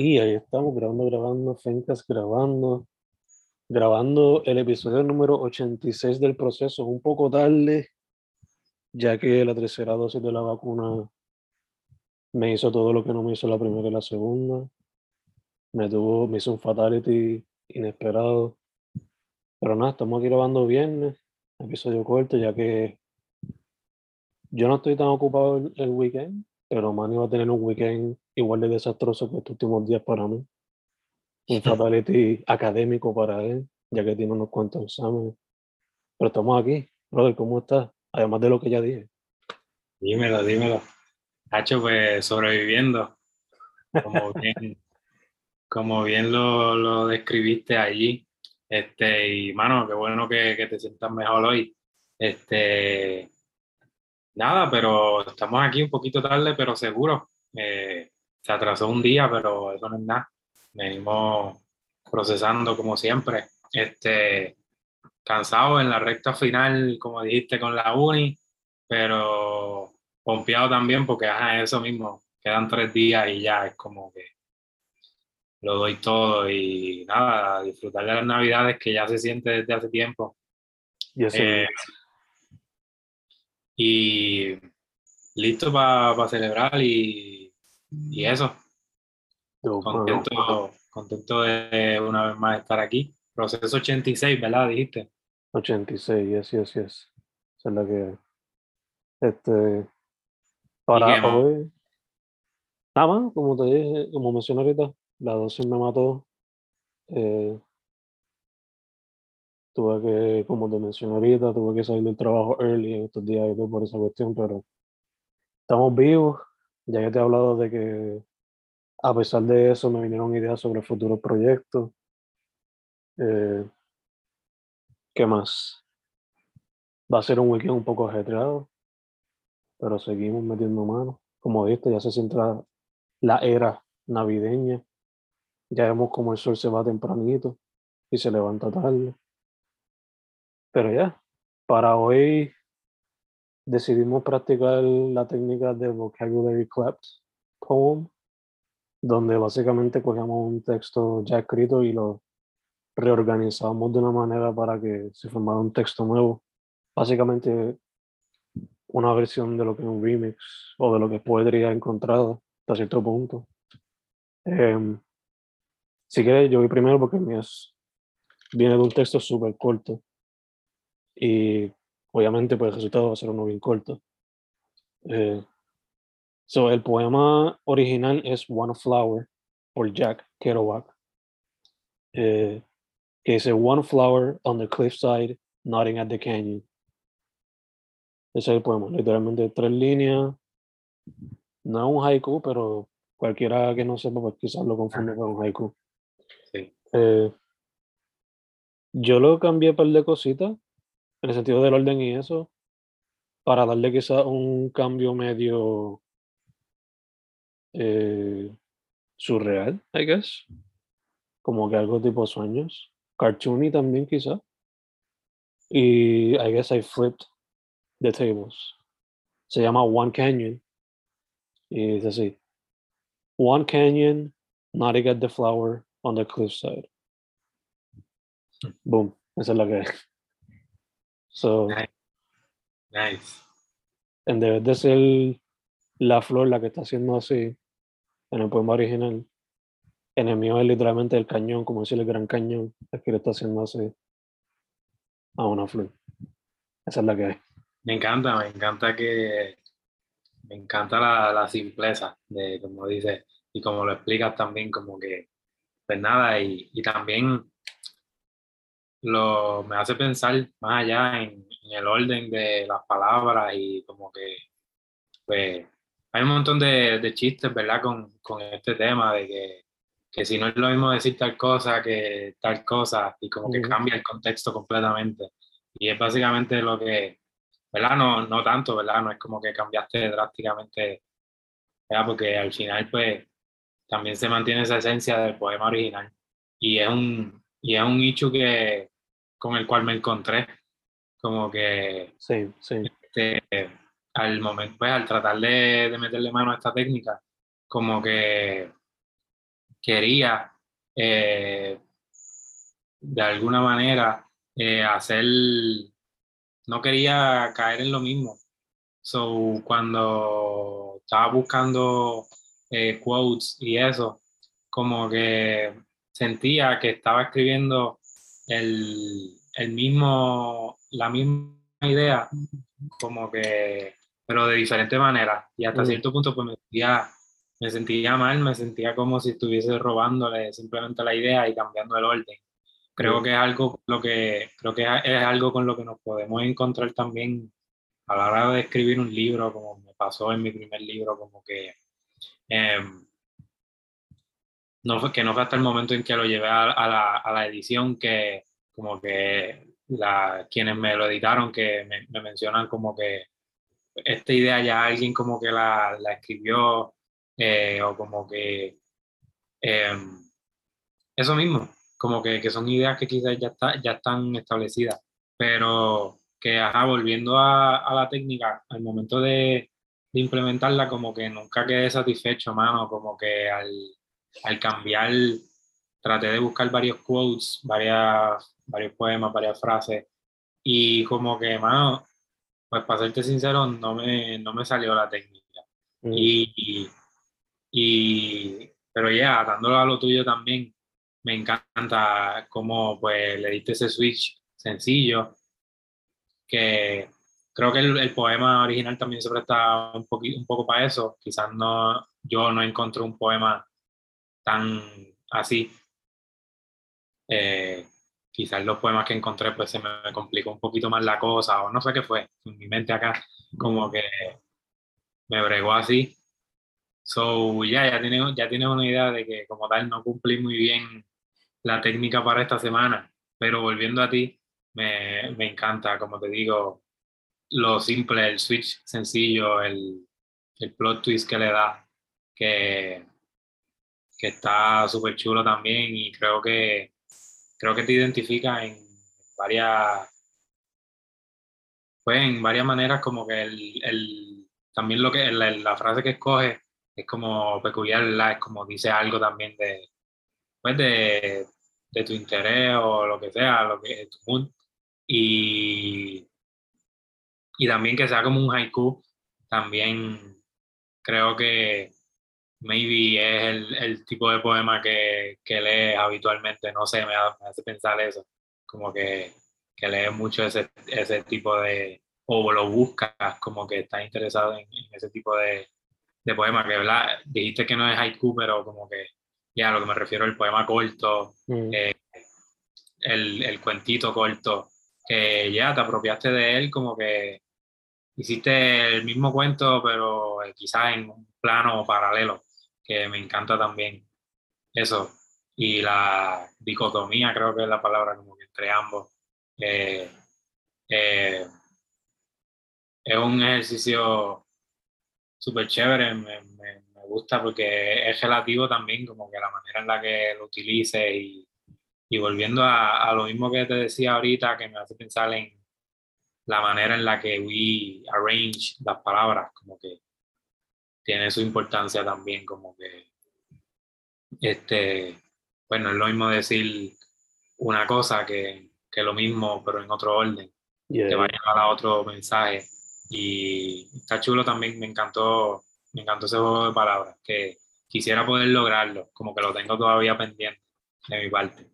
Y ahí estamos grabando, grabando, Fencas grabando, grabando el episodio número 86 del proceso, un poco tarde, ya que la tercera dosis de la vacuna me hizo todo lo que no me hizo la primera y la segunda. Me, tuvo, me hizo un fatality inesperado. Pero nada, estamos aquí grabando viernes, episodio corto, ya que yo no estoy tan ocupado el, el weekend, pero Manny va a tener un weekend igual de desastroso que estos últimos días para mí. Un fatality académico para él, ya que tiene unos cuantos exámenes. Pero estamos aquí. Brother, ¿cómo estás? Además de lo que ya dije. Dímelo, dímelo. Hacho, pues sobreviviendo. Como bien, como bien lo, lo, describiste allí. Este, y mano, qué bueno que, que te sientas mejor hoy. Este, nada, pero estamos aquí un poquito tarde, pero seguro. Eh, se atrasó un día, pero eso no es nada. Venimos procesando como siempre. Este, cansado en la recta final, como dijiste, con la uni, pero confiado también porque es eso mismo. Quedan tres días y ya es como que lo doy todo y nada, disfrutar de las navidades que ya se siente desde hace tiempo. Eh, y listo para celebrar y y eso. Contento, contento de una vez más estar aquí. Proceso 86, ¿verdad? Dijiste. 86, yes, yes, yes. Esa es la que. Este. Para hoy. Nada más, como te dije, como mencioné ahorita, la dosis me mató. Eh, tuve que, como te mencioné ahorita, tuve que salir del trabajo early en estos días y todo por esa cuestión, pero estamos vivos, ya que te he hablado de que a pesar de eso me vinieron ideas sobre futuros proyectos. Eh, ¿Qué más? Va a ser un weekend un poco ajetreado, pero seguimos metiendo mano. Como viste, ya se centra la era navideña. Ya vemos como el sol se va tempranito y se levanta tarde. Pero ya, para hoy decidimos practicar la técnica de vocabulary claps poem, donde básicamente cogemos un texto ya escrito y lo reorganizamos de una manera para que se formara un texto nuevo. Básicamente una versión de lo que es un remix o de lo que podría encontrado hasta cierto punto. Em, si quieres, yo voy primero porque mi es, viene de un texto súper corto y obviamente pues el resultado va a ser uno bien corto. Eh, so, el poema original es One Flower por Jack Kerouac, eh, que dice One Flower on the cliffside, nodding at the canyon. Ese es el poema, literalmente tres líneas. No es un haiku, pero cualquiera que no sepa, pues quizás lo confunde con un haiku. Sí. Eh, yo lo cambié par de cositas en el sentido del orden y eso, para darle quizás un cambio medio eh, surreal, I guess. Como que algo tipo sueños. Cartoony también quizás. Y I guess I flipped the tables. Se llama One Canyon. Y dice así. One Canyon, not to get the flower on the cliffside. Boom. Esa es la que es. So, nice. En vez de ser la flor la que está haciendo así en el poema original, en el mío es literalmente el cañón, como decir el gran cañón, es que le está haciendo así a una flor. Esa es la que hay. Me encanta, me encanta que me encanta la, la simpleza de como dice y como lo explicas también como que pues nada y, y también lo, me hace pensar más allá en, el orden de las palabras y como que, pues, hay un montón de, de chistes, ¿verdad? Con, con, este tema de que, que, si no es lo mismo decir tal cosa que tal cosa y como que cambia el contexto completamente. Y es básicamente lo que, ¿verdad? No, no tanto, ¿verdad? No es como que cambiaste drásticamente, ¿verdad? Porque al final, pues, también se mantiene esa esencia del poema original. Y es un, y es un nicho que, con el cual me encontré. Como que sí, sí. Este, al momento, pues al tratar de, de, meterle mano a esta técnica, como que quería eh, de alguna manera eh, hacer, no quería caer en lo mismo. So, cuando estaba buscando eh, quotes y eso, como que sentía que estaba escribiendo el, el mismo, la misma idea, como que, pero de diferente manera. Y hasta mm. cierto punto, pues me sentía, me sentía mal, me sentía como si estuviese robándole simplemente la idea y cambiando el orden. Creo mm. que es algo lo que creo que es algo con lo que nos podemos encontrar también a la hora de escribir un libro, como me pasó en mi primer libro, como que em, no fue, que no fue hasta el momento en que lo llevé a, la, a la, edición que como que la, quienes me lo editaron que me, mencionan como que esta idea ya alguien como que la, la escribió eh, o como que em, eso mismo, como que, que, son ideas que quizás ya, está, ya están establecidas, pero que, ajá, volviendo a, a la técnica, al momento de, de, implementarla, como que nunca quedé satisfecho, mano, como que al, al cambiar, traté de buscar varios quotes, varias, varios poemas, varias frases, y como que, mano, pues para serte sincero, no me, no me salió la técnica. Mm. Y, y, pero ya, dándolo a lo tuyo también, me encanta cómo pues le diste ese switch sencillo que creo que el, poema original también se presta un, un poco para eso. Quizás no, yo no encontré un poema tan así. Eh, quizás los poemas que encontré pues se me complicó un poquito más la cosa o no sé qué fue. En mi mente acá como que me bregó así. So, ya, ya tienes, ya tienes una idea de que como tal no cumplí muy bien la técnica para esta semana, pero volviendo a ti, me, me encanta, como te digo, lo simple, el switch sencillo, el, el plot twist que le da, que, que está súper chulo también y creo que, creo que te identifica en varias, pues en varias maneras como que el, el también lo que la, frase que escoge es como peculiar, es como dice algo también de, pues de, de tu interés o lo que sea, lo que tu. Y, y también que sea como un haiku, también creo que maybe es el, el tipo de poema que, que lees habitualmente, no sé, me, hace pensar eso, como que, que lees mucho ese, ese tipo de, o lo buscas, como que estás interesado en, ese tipo de, de poema, que ¿verdad? dijiste que no es haiku, pero como que ya a lo que me refiero el poema corto, mm. eh, el, el, cuentito corto, que ya te apropiaste de él, como que hiciste el mismo cuento, pero quizás en un plano paralelo, que me encanta también eso. Y la dicotomía, creo que es la palabra como que entre ambos. Eh, eh, es un ejercicio súper chévere, me, me, me, gusta porque es relativo también, como que la manera en la que lo utilices y, y volviendo a, a, lo mismo que te decía ahorita, que me hace pensar en la manera en la que we arrange las palabras, como que tiene su importancia también, como que, este, bueno, es lo mismo decir una cosa que, que lo mismo, pero en otro orden, que va a llevar a otro mensaje. Y está chulo también, me encantó, me encantó ese juego de palabras, que quisiera poder lograrlo, como que lo tengo todavía pendiente de mi parte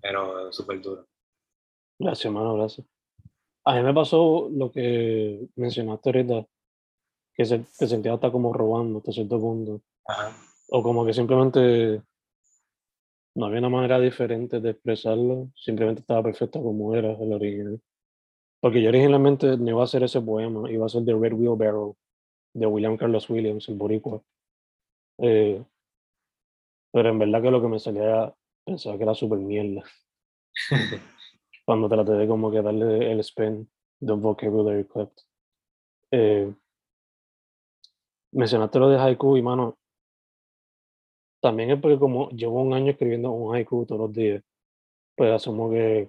pero súper duro. Gracias, hermano, gracias. A mí me pasó lo que mencionaste ahorita, que se, te sentías hasta como robando hasta cierto punto. O como que simplemente no había una manera diferente de expresarlo, simplemente estaba perfecto como era el original. Porque yo originalmente no iba a hacer ese poema, iba a ser The Red Wheelbarrow de William Carlos Williams, el boricua. Eh, pero en verdad que lo que me salía Pensaba que era súper mierda. Cuando traté de como que darle el spin de un vocabulary clip. Eh, mencionaste lo de haiku y mano, también es porque como llevo un año escribiendo un haiku todos los días, pues asumo que es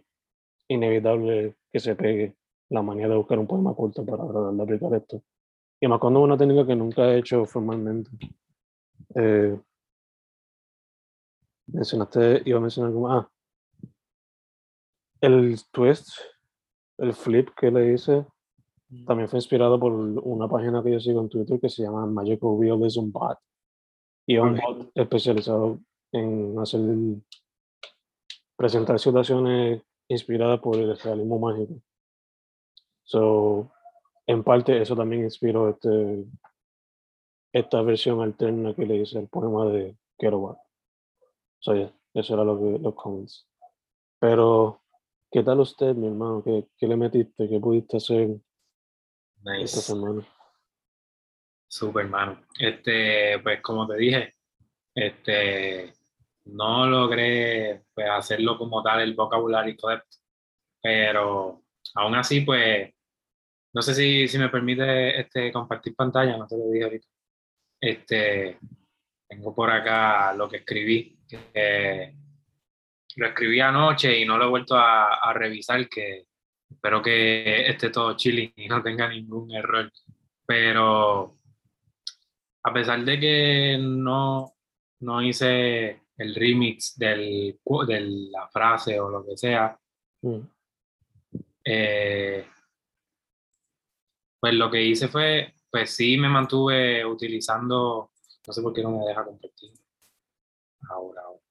inevitable que se pegue la manía de buscar un poema corto para tratar de aplicar esto. Y más cuando es una técnica que nunca he hecho formalmente. Eh, mencionaste, iba a mencionar como, ah, el twist, el flip que le hice, también fue inspirado por una página que yo sigo en Twitter que se llama Magical Realism Bot. Y es un bot especializado en hacer presentar situaciones inspiradas por el realismo mágico. So, en parte eso también inspiró este, esta versión alterna que le hice al poema de Kerouac. So, yeah, eso era lo que los comments. Pero, ¿qué tal usted, mi hermano? ¿Qué, qué le metiste? ¿Qué pudiste hacer esta Nice. semana? Super, hermano. Este, pues como te dije, este, no logré pues, hacerlo como tal el vocabulario clip, pero aún así, pues, no sé si, si me permite este, compartir pantalla, no te lo dije ahorita. Este, tengo por acá lo que escribí, que lo escribí anoche y no lo he vuelto a, a revisar, que espero que esté todo chilling y no tenga ningún error. Pero a pesar de que no, no hice el remix del, de la frase o lo que sea, Mm, eh, pues lo que hice fue, pues sí me mantuve utilizando, no sé por qué no me deja compartir. Ahora, ahora.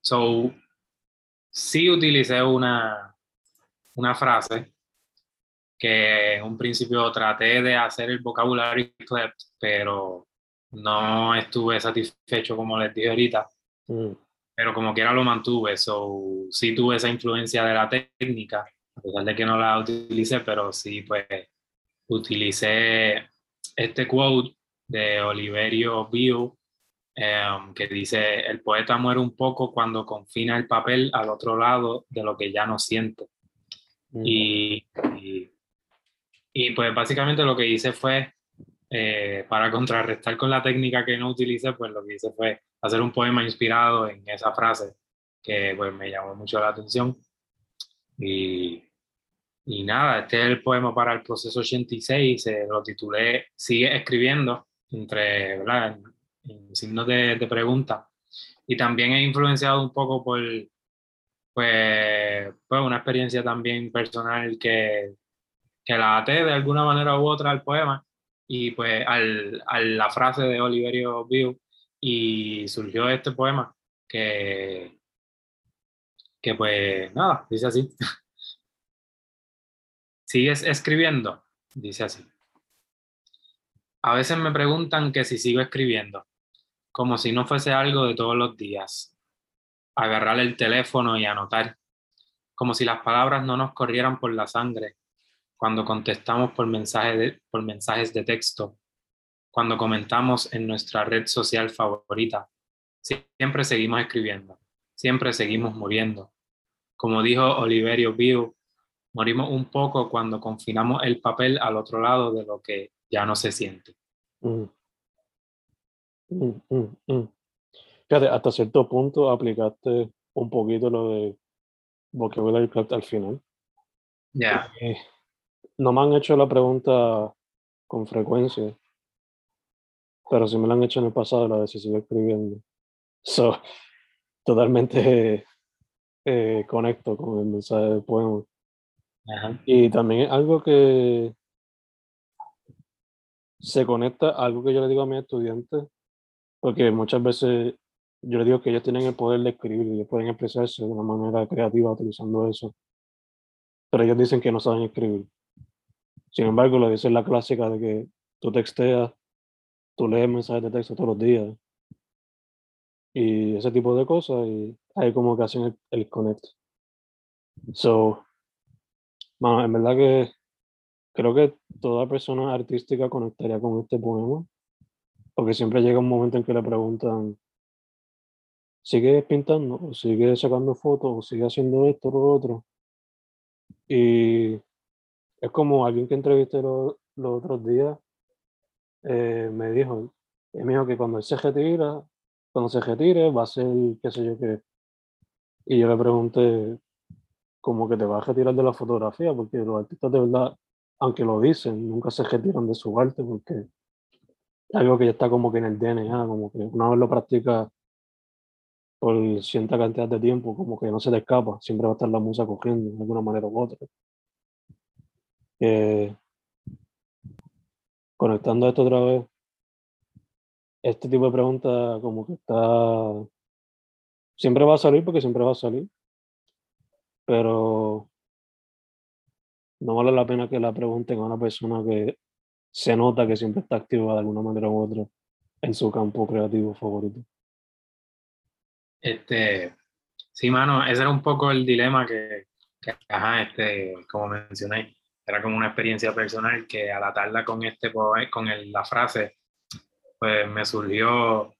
So, sí utilicé una, una frase que en un principio traté de hacer el vocabulario clip, pero no estuve satisfecho como les dije ahorita, mm, pero como quiera lo mantuve, so sí tuve esa influencia de la técnica, a pesar de que no la utilicé, pero sí pues utilicé este quote de Oliverio Bio em, que dice, el poeta muere un poco cuando confina el papel al otro lado de lo que ya no siente. mm, Y, y, y, pues básicamente lo que hice fue, eh, para contrarrestar con la técnica que no utilicé, pues lo que hice fue hacer un poema inspirado en esa frase que pues me llamó mucho la atención. Y, y nada, este es el poema para el proceso 86, se lo titulé Sigue escribiendo, entre, ¿verdad? Signos de, de pregunta. Y también he influenciado un poco por pues, pues una experiencia también personal que, que la até de alguna manera u otra al poema y pues al, a la frase de Oliverio View y surgió este poema que, que pues nada, dice así. ¿Sigues escribiendo? Dice así. A veces me preguntan que si sigo escribiendo, como si no fuese algo de todos los días. Agarrar el teléfono y anotar, como si las palabras no nos corrieran por la sangre, cuando contestamos por, mensaje de, por mensajes de texto, cuando comentamos en nuestra red social favorita. Siempre seguimos escribiendo, siempre seguimos muriendo. Como dijo Oliverio View, morimos un poco cuando confinamos el papel al otro lado de lo que ya no se siente. mm, mm, mm, mm. Fíjate, hasta cierto punto aplicaste un poquito lo de vocabulary club al final. Ya, Eh, no me han hecho la pregunta con frecuencia, pero sí me la han hecho en el pasado, la de si sigo escribiendo. So, totalmente eh, conecto con el mensaje del poema. ajá, Y también es algo que se conecta a algo que yo le digo a mis estudiantes, porque muchas veces yo les digo que ellos tienen el poder de escribir y ellos pueden expresarse de una manera creativa utilizando eso, pero ellos dicen que no saben escribir. Sin embargo, lo dice la clásica de que tú texteas, tú lees mensajes de texto todos los días y ese tipo de cosas y ahí como que hacen el, el connect. So, en verdad que creo que toda persona artística conectaría con este poema, porque siempre llega un momento en que le preguntan, ¿sigues pintando? ¿O sigues sacando fotos? ¿O sigues haciendo esto o lo otro? Y es como alguien que entrevisté lo- los otros días, eh, me dijo, él me dijo que cuando él se retira, cuando se retire va a ser qué sé yo qué. Y yo le pregunté, ¿cómo que te vas a retirar de la fotografía? Porque los artistas de verdad, aunque lo dicen, nunca se retiran de su arte porque algo que ya está como que en el DNA, como que una vez lo practicas, por cierta cantidad de tiempo, como que no se te escapa, siempre va a estar la musa cogiendo de alguna manera u otra. Eh, conectando esto otra vez, este tipo de pregunta como que está, siempre va a salir porque siempre va a salir, pero no vale la pena que la pregunten a una persona que se nota que siempre está activa de alguna manera u otra en su campo creativo favorito. Este, sí, mano, ese era un poco el dilema que, que ajá, este, como mencioné, era como una experiencia personal que al atarla con este con el, la frase pues me surgió,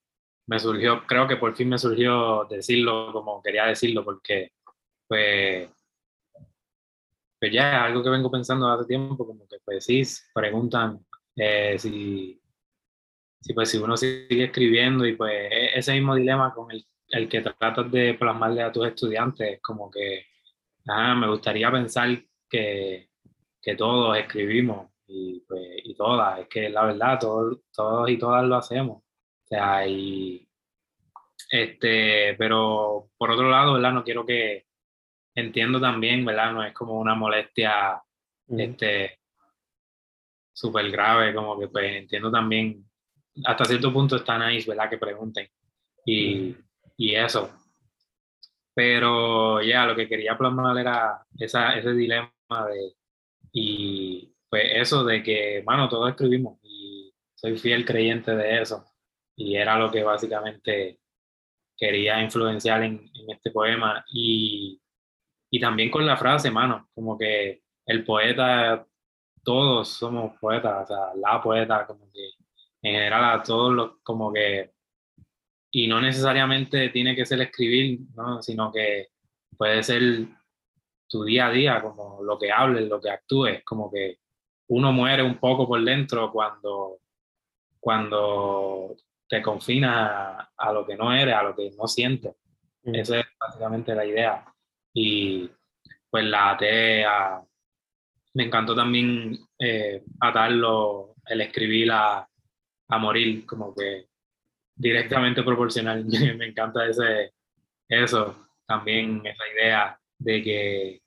me surgió, creo que por fin me surgió decirlo como quería decirlo, porque pues, pues ya algo que vengo pensando hace tiempo, como que pues sí, preguntan eh, si, si, pues, si uno sigue escribiendo y pues e, ese mismo dilema con el, el que tratas de plasmarle a tus estudiantes, como que ah, me gustaría pensar que, que todos escribimos y, pues, y todas, es que la verdad, todos, todos y todas lo hacemos. O sea, y, este, pero por otro lado, ¿verdad? No quiero que entiendo también, ¿verdad? No es como una molestia este, súper grave, como que pues entiendo también, hasta cierto punto está nice, ¿verdad? Que pregunten y, y eso. Pero ya, lo que quería plasmar era esa, ese dilema de, y, pues eso de que, bueno, todos escribimos y soy fiel creyente de eso. Y era lo que básicamente quería influenciar en, este poema. Y, y, también con la frase, mano, como que el poeta, todos somos poetas, o sea, la poeta, como que en general a todos los, como que, y no necesariamente tiene que ser escribir, ¿no? sino que puede ser tu día a día, como lo que hables, lo que actúes, como que uno muere un poco por dentro cuando, cuando te confinas a, lo que no eres, a lo que no sientes. Mm. Esa es básicamente la idea. Y pues la até Me encantó también eh, atarlo, el escribir a, a morir, como que directamente proporcional. Me encanta ese, eso, también esa idea de que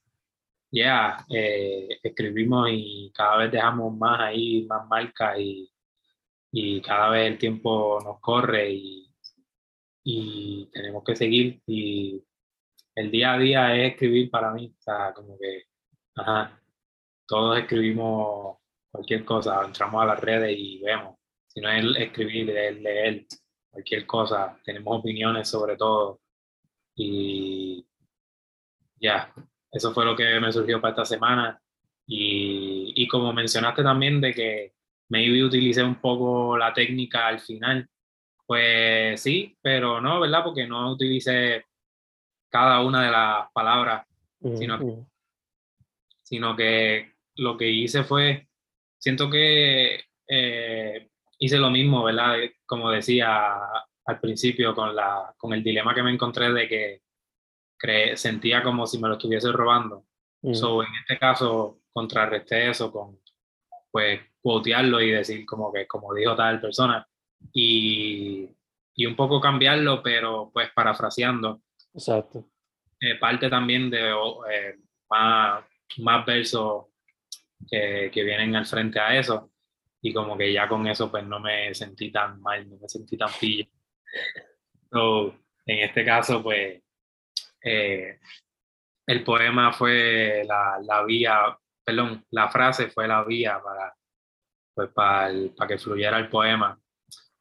ya eh, escribimos y cada vez dejamos más ahí, más marcas y, y cada vez el tiempo nos corre y, y, tenemos que seguir y el día a día es escribir para mí, sea, como que, ajá, todos escribimos cualquier cosa, entramos a las redes y vemos, si no es escribir, es leer cualquier cosa, tenemos opiniones sobre todo y ya, eso fue lo que me surgió para esta semana. Y, y como mencionaste también de que maybe utilicé un poco la técnica al final, pues sí, pero no, ¿verdad? Porque no utilicé cada una de las palabras, sino, que, sino que lo que hice fue, siento que eh, hice lo mismo, ¿verdad? Como decía al principio con, la, con el dilema que me encontré de que sentía como si me lo estuviese robando. Mm. So, en este caso, contrarresté eso con, pues, quotearlo y decir como que, como dijo tal persona, y, y un poco cambiarlo, pero pues parafraseando. Exacto. Eh, parte también de eh, más, más versos que, que, vienen al frente a eso, y como que ya con eso pues no me sentí tan mal, no me sentí tan pillo. So, en este caso, pues eh, el poema fue la, la, vía, perdón, la frase fue la vía para, pues, para, para que fluyera el poema.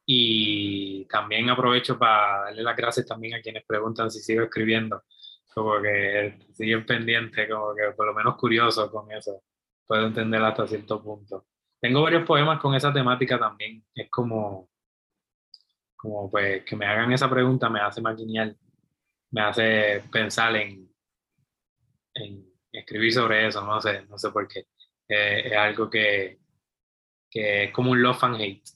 Y también aprovecho para darle las gracias también a quienes preguntan si sigo escribiendo, como que siguen pendientes, como que por lo menos curiosos con eso. Puedo entender hasta cierto punto. Tengo varios poemas con esa temática también. Es como, como pues que me hagan esa pregunta me hace genial me hace pensar en, en escribir sobre eso, no sé, no sé por qué. Eh, es algo que, que, es como un love and hate.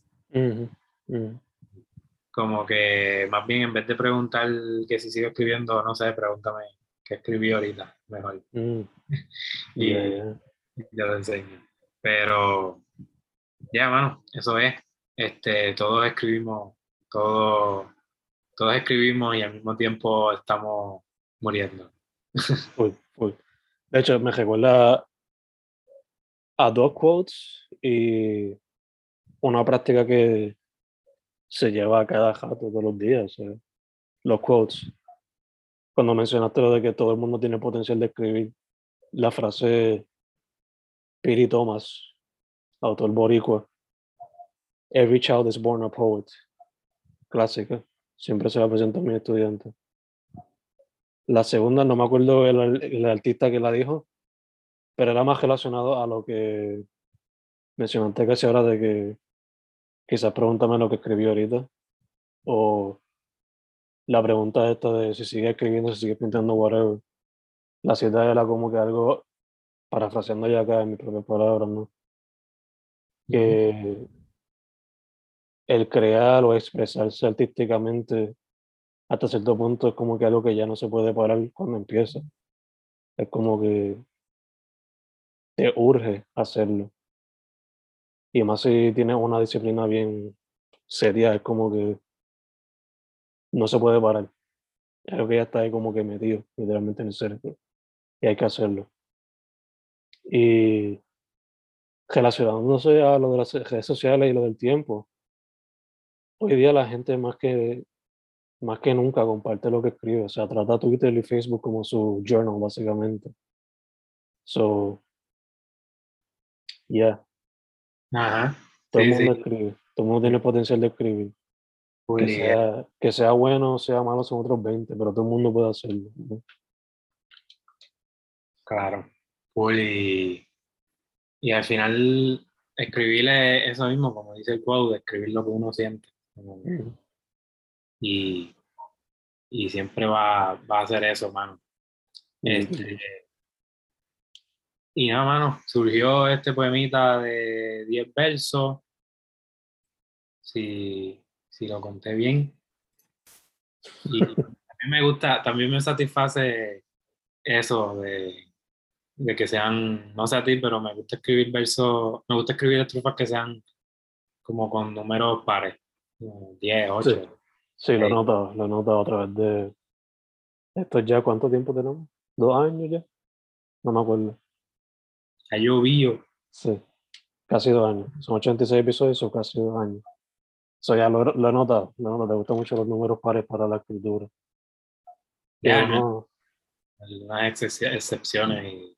Como que más bien en vez de preguntar que si sigo escribiendo, no sé, pregúntame qué escribí ahorita, mejor. Mm. y ya lo enseño. Pero ya, bueno, eso es. Este, todos escribimos, todos todos escribimos y al mismo tiempo estamos muriendo. Uy, uy. De hecho, me recuerda a dos quotes y una práctica que se lleva a cada rato todos los días. eh, Los quotes. Cuando mencionaste lo de que todo el mundo tiene potencial de escribir, la frase Piri Thomas, autor boricua, Every child is born a poet. Clásica. Siempre se la presento a mis estudiantes. La segunda, no me acuerdo el, el artista que la dijo, pero era más relacionado a lo que mencionaste casi ahora de que quizás pregúntame lo que escribí ahorita. O la pregunta esta de si sigue escribiendo, si sigue pintando, whatever. La cita era como que algo, parafraseando ya acá en mis propias palabras, ¿no? Que el crear o expresarse artísticamente hasta cierto punto es como que algo que ya no se puede parar cuando empieza. Es como que te urge hacerlo. Y más si tienes una disciplina bien seria, es como que no se puede parar. Algo que ya está ahí como que metido, literalmente en el cerebro. Y hay que hacerlo. Y relacionándose a lo de las redes sociales y lo del tiempo, hoy día la gente más que más que nunca comparte lo que escribe. O sea, trata Twitter y Facebook como su journal, básicamente. So, yeah, Ajá. todo el mundo sí. escribe. Todo el mundo tiene potencial de escribir. Que y- sea, que sea bueno o sea malo son otros 20, pero todo el mundo puede hacerlo. ¿no? Claro. Cool, y, al final escribirle eso mismo, como dice el quote, escribir lo que uno siente. Y, y siempre va, va a hacer eso, mano. Este, y nada, mano, surgió este poemita de 10 versos, si, si lo conté bien. Y también me gusta, también me satisface eso de, de que sean, no sé a ti, pero me gusta escribir versos, me gusta escribir estrofas que sean como con números pares, como 10, 8. Sí. Sí, lo he Sí. notado, lo he notado a través de... ¿Esto ya cuánto tiempo tenemos? ¿Dos años ya? No me acuerdo. Llovido. Sí, casi dos años. Son 86 episodios o casi dos años. Eso ya lo, lo he notado. No, no te gustan mucho los números pares para la escritura. Ya, uno- Algunas excep- excepciones y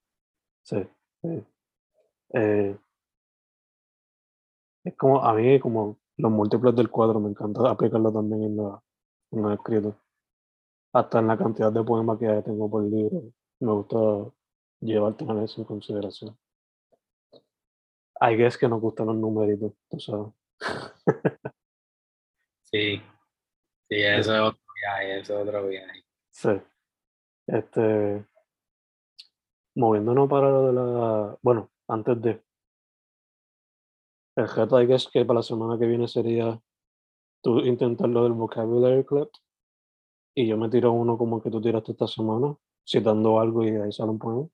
sí, sí. Eh, es como, a mí, como los múltiplos del cuadro, me encanta aplicarlo también en, la, en los escritos. Hasta en la cantidad de poemas que tengo por libro. Me gusta llevar tener eso en consideración. Hay veces que nos gustan los numeritos, tú sabes. sí, sí, eso es otro viaje, eso es otro viaje. Sí. Este, moviéndonos para lo de la, bueno, antes de, el reto I guess que para la semana que viene sería tú intentar lo del vocabulary club y yo me tiro uno como que tú tiraste esta semana, citando algo y ahí sale un poema.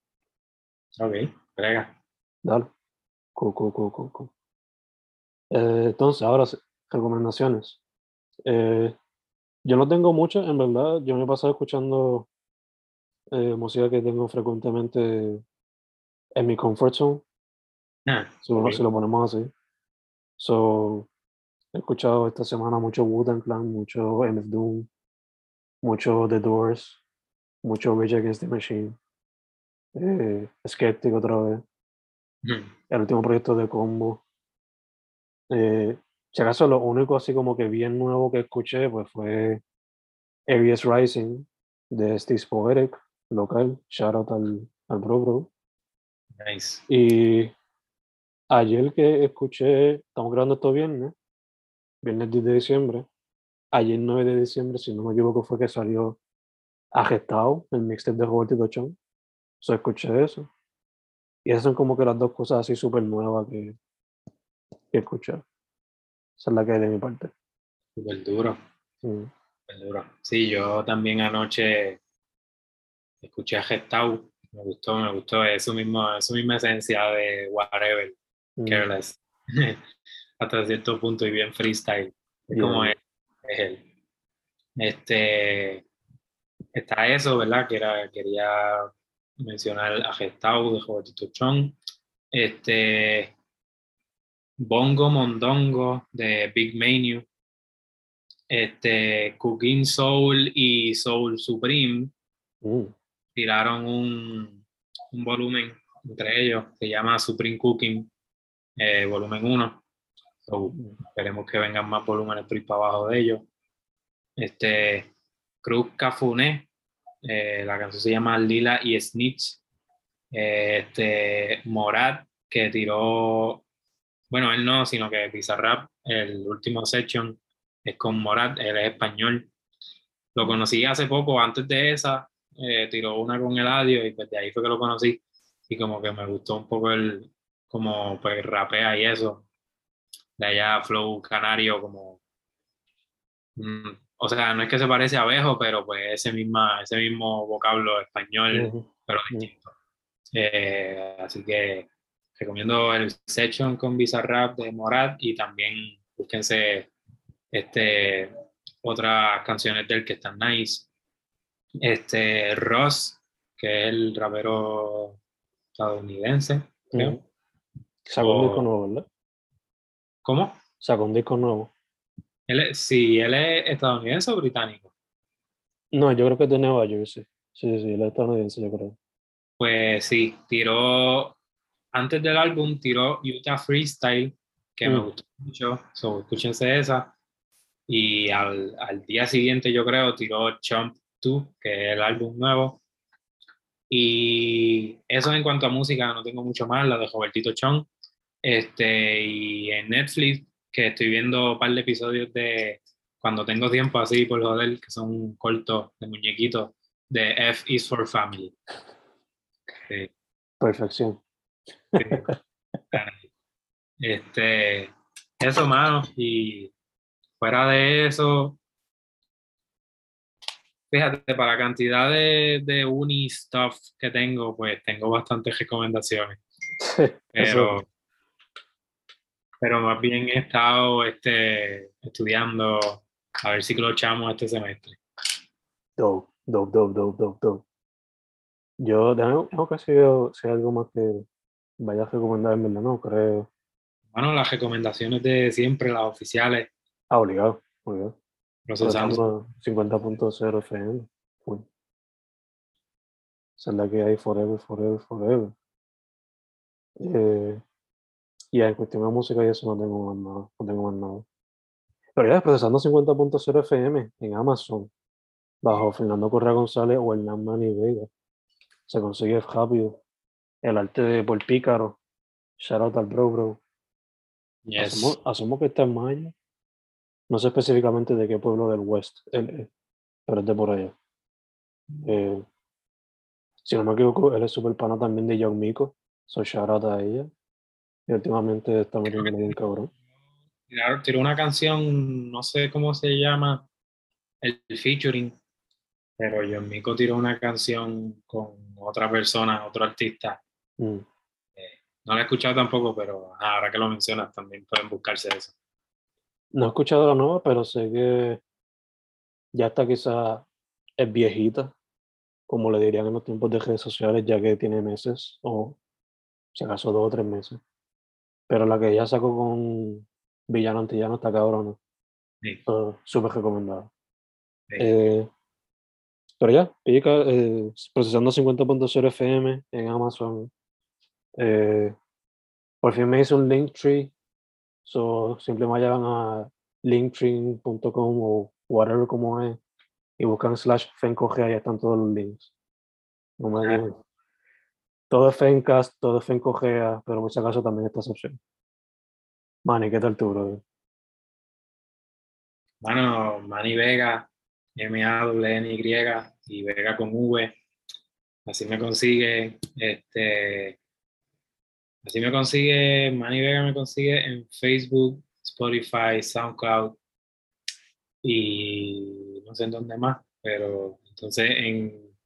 Ok, brega. Dale. Eh, entonces, ahora sí, recomendaciones. Eh, yo no tengo muchas, en verdad. Yo me he pasado escuchando eh, música que tengo frecuentemente en mi comfort zone, Ah, si, lo- ok. si lo ponemos así. So, he escuchado esta semana mucho Wu-Tang Clan, mucho MF Doom, mucho The Doors, mucho Rage Against the Machine, eh, Skeptic otra vez. Ujú. el último proyecto de Combo. Eh, si acaso lo único así como que bien nuevo que escuché pues fue Aries Rising de Steve Poetic, local, shout out al, al Bro Bro. Nice. Y ayer que escuché, estamos grabando esto viernes, viernes 10 de diciembre, ayer 9 de diciembre, si no me equivoco, fue que salió Agestado, el mixtape de Roberto Chon. So, escuché eso. Y esas son como que las dos cosas así súper nuevas que, que escuché. Esa es la que hay de mi parte. Súper duro, Mm. súper duro. Sí, yo también anoche escuché a Gestau. Me gustó, me gustó. Es su, mismo, es su misma esencia de whatever, Mm. careless. Hasta cierto punto y bien freestyle. Es como Yeah. es, es él. Este, está eso, ¿verdad? Que era, quería mencionar a Gestau de Robertito Chong. Este, Bongo Mondongo de Big Menu. Este, Cooking Soul y Soul Supreme Mm. tiraron un, un volumen entre ellos, se llama Supreme Cooking, eh, volumen 1. So, esperemos que vengan más volúmenes por para abajo de ellos. Este, Cruz Cafuné, eh, la canción se llama Lila y Snitch. Eh, este, Morat, que tiró, bueno, él no, sino que Bizarrap, el último section es con Morat, él es español. Lo conocí hace poco, antes de esa, eh, tiró una con Eladio y pues de ahí fue que lo conocí y como que me gustó un poco el, como pues rapea y eso, de allá flow canario como, mm, o sea, no es que se parece a Abejo, pero pues ese, misma, ese mismo vocablo español, Ujú. pero Ujú. distinto. Eh, así que recomiendo el Section con Bizarrap de Morat y también búsquense este, otras canciones del que están nice. Este, Ross, que es el rapero estadounidense, creo. Ujú. Sacó un disco nuevo, ¿verdad? ¿Cómo? Sacó un disco nuevo. Él es, sí, él es estadounidense o británico. No, yo creo que es de Nueva Jersey. Sí, sí, sí, él es estadounidense, yo creo. Pues sí, tiró, antes del álbum tiró Utah Freestyle, que me Mm. gustó mucho, so, escúchense esa. Y al, al día siguiente, yo creo, tiró Chump 2, que es el álbum nuevo. Y eso en cuanto a música, no tengo mucho más, la de Robertito Chong. Este, y en Netflix, que estoy viendo un par de episodios de cuando tengo tiempo así por joder, que son cortos de muñequitos, de F is for Family. Sí. Perfección. Este, eso, mano. Y fuera de eso, fíjate, para la cantidad de, de uni stuff que tengo, pues tengo bastantes recomendaciones. Pero, pero más bien he estado este, estudiando a ver si clochamos este semestre. Dope, dope, dope, dope, dope, dope. Yo, déjame, tengo que hay algo más que vaya a recomendar, en verdad, no creo. Bueno, las recomendaciones de siempre, las oficiales, Ah, obligado, obligado. procesando. Procesando 50.0 FM. Full. Esa es la que hay forever, forever, forever. Eh, y en cuestión de música y eso no tengo más nada. No tengo más nada. Pero ya, procesando 50.0 FM en Amazon, bajo Fernando Correa González o Hernán Manny Vega. Se consigue rápido. El arte de Paul Pícaro. Shout out al bro, bro. Yes. Asumo, asumo que está en Maya. No sé específicamente de qué pueblo del West él es, pero es de por allá. Eh, si no me equivoco, él es super pana también de Young Miko. So shout out a ella. Y últimamente está metiendo bien cabrón. Claro, tiró una canción, no sé cómo se llama, el featuring, pero John Mico tiró una canción con otra persona, otro artista. Mm. No la he escuchado tampoco, pero ahora que lo mencionas también pueden buscarse eso. No he escuchado la nueva, pero sé que ya está quizá es viejita, como le dirían en los tiempos de redes sociales, ya que tiene meses, o si acaso dos o tres meses. Pero la que ella sacó con Villano Antillano está cabrona. Sí. So, Súper recomendada. Sí. Eh, pero ya, pica, eh, procesando 50.0 FM en Amazon. Eh, por fin me hice un Linktree. So, simplemente van a linktree.com o whatever como es y buscan slash Fencogea y están todos los links. No me Ah. Todo es Fencast, todo es Fencogea, pero por si acaso también está esa opción. Manny, ¿qué tal tú, brother? Bueno, Manny Vega, M-A-N-Y y Vega con V. Así me consigue, este, así me consigue, Manny Vega me consigue en Facebook, Spotify, SoundCloud y no sé en dónde más, pero entonces en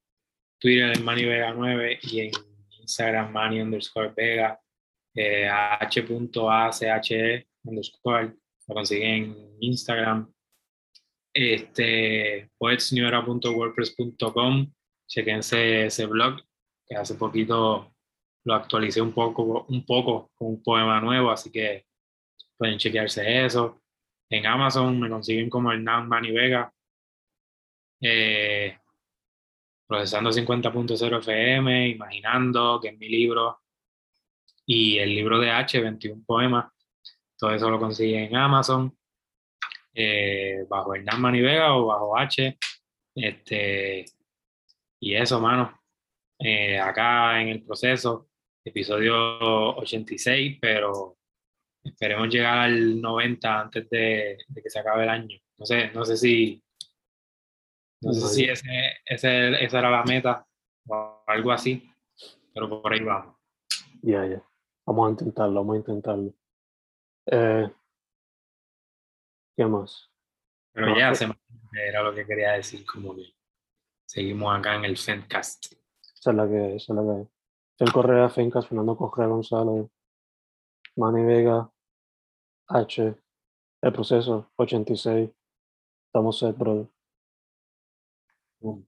Twitter en Manny Vega 9 y en Instagram Manny underscore Vega, eh, h.ache underscore, lo consiguen en Instagram Este, poetsnewera.wordpress.com, chequense ese blog, que hace poquito lo actualicé un poco, un poco con un poema nuevo, así que pueden chequearse eso. En Amazon me consiguen como Hernán Mani Vega. Eh, procesando 50.0 FM, Imaginando, que es mi libro, y el libro de H, 21 poemas. Todo eso lo consiguen en Amazon, eh, bajo Hernán Manivega o bajo H. Este, y eso, mano. Eh, acá en el proceso, episodio 86, pero esperemos llegar al 90 antes de, que se acabe el año. No sé, no sé si, no sé si ese, ese, esa era la meta o algo así, pero por ahí vamos. Ya, ya. Vamos a intentarlo, vamos a intentarlo. Eh, ¿Qué más? Pero ya se me era lo que quería decir, como que seguimos acá en el Fencast. Esa es la que, esa es la que. El Correa, Fencast, Fernando Correa González, Manny Vega, H, el proceso 86. Estamos set, brother. will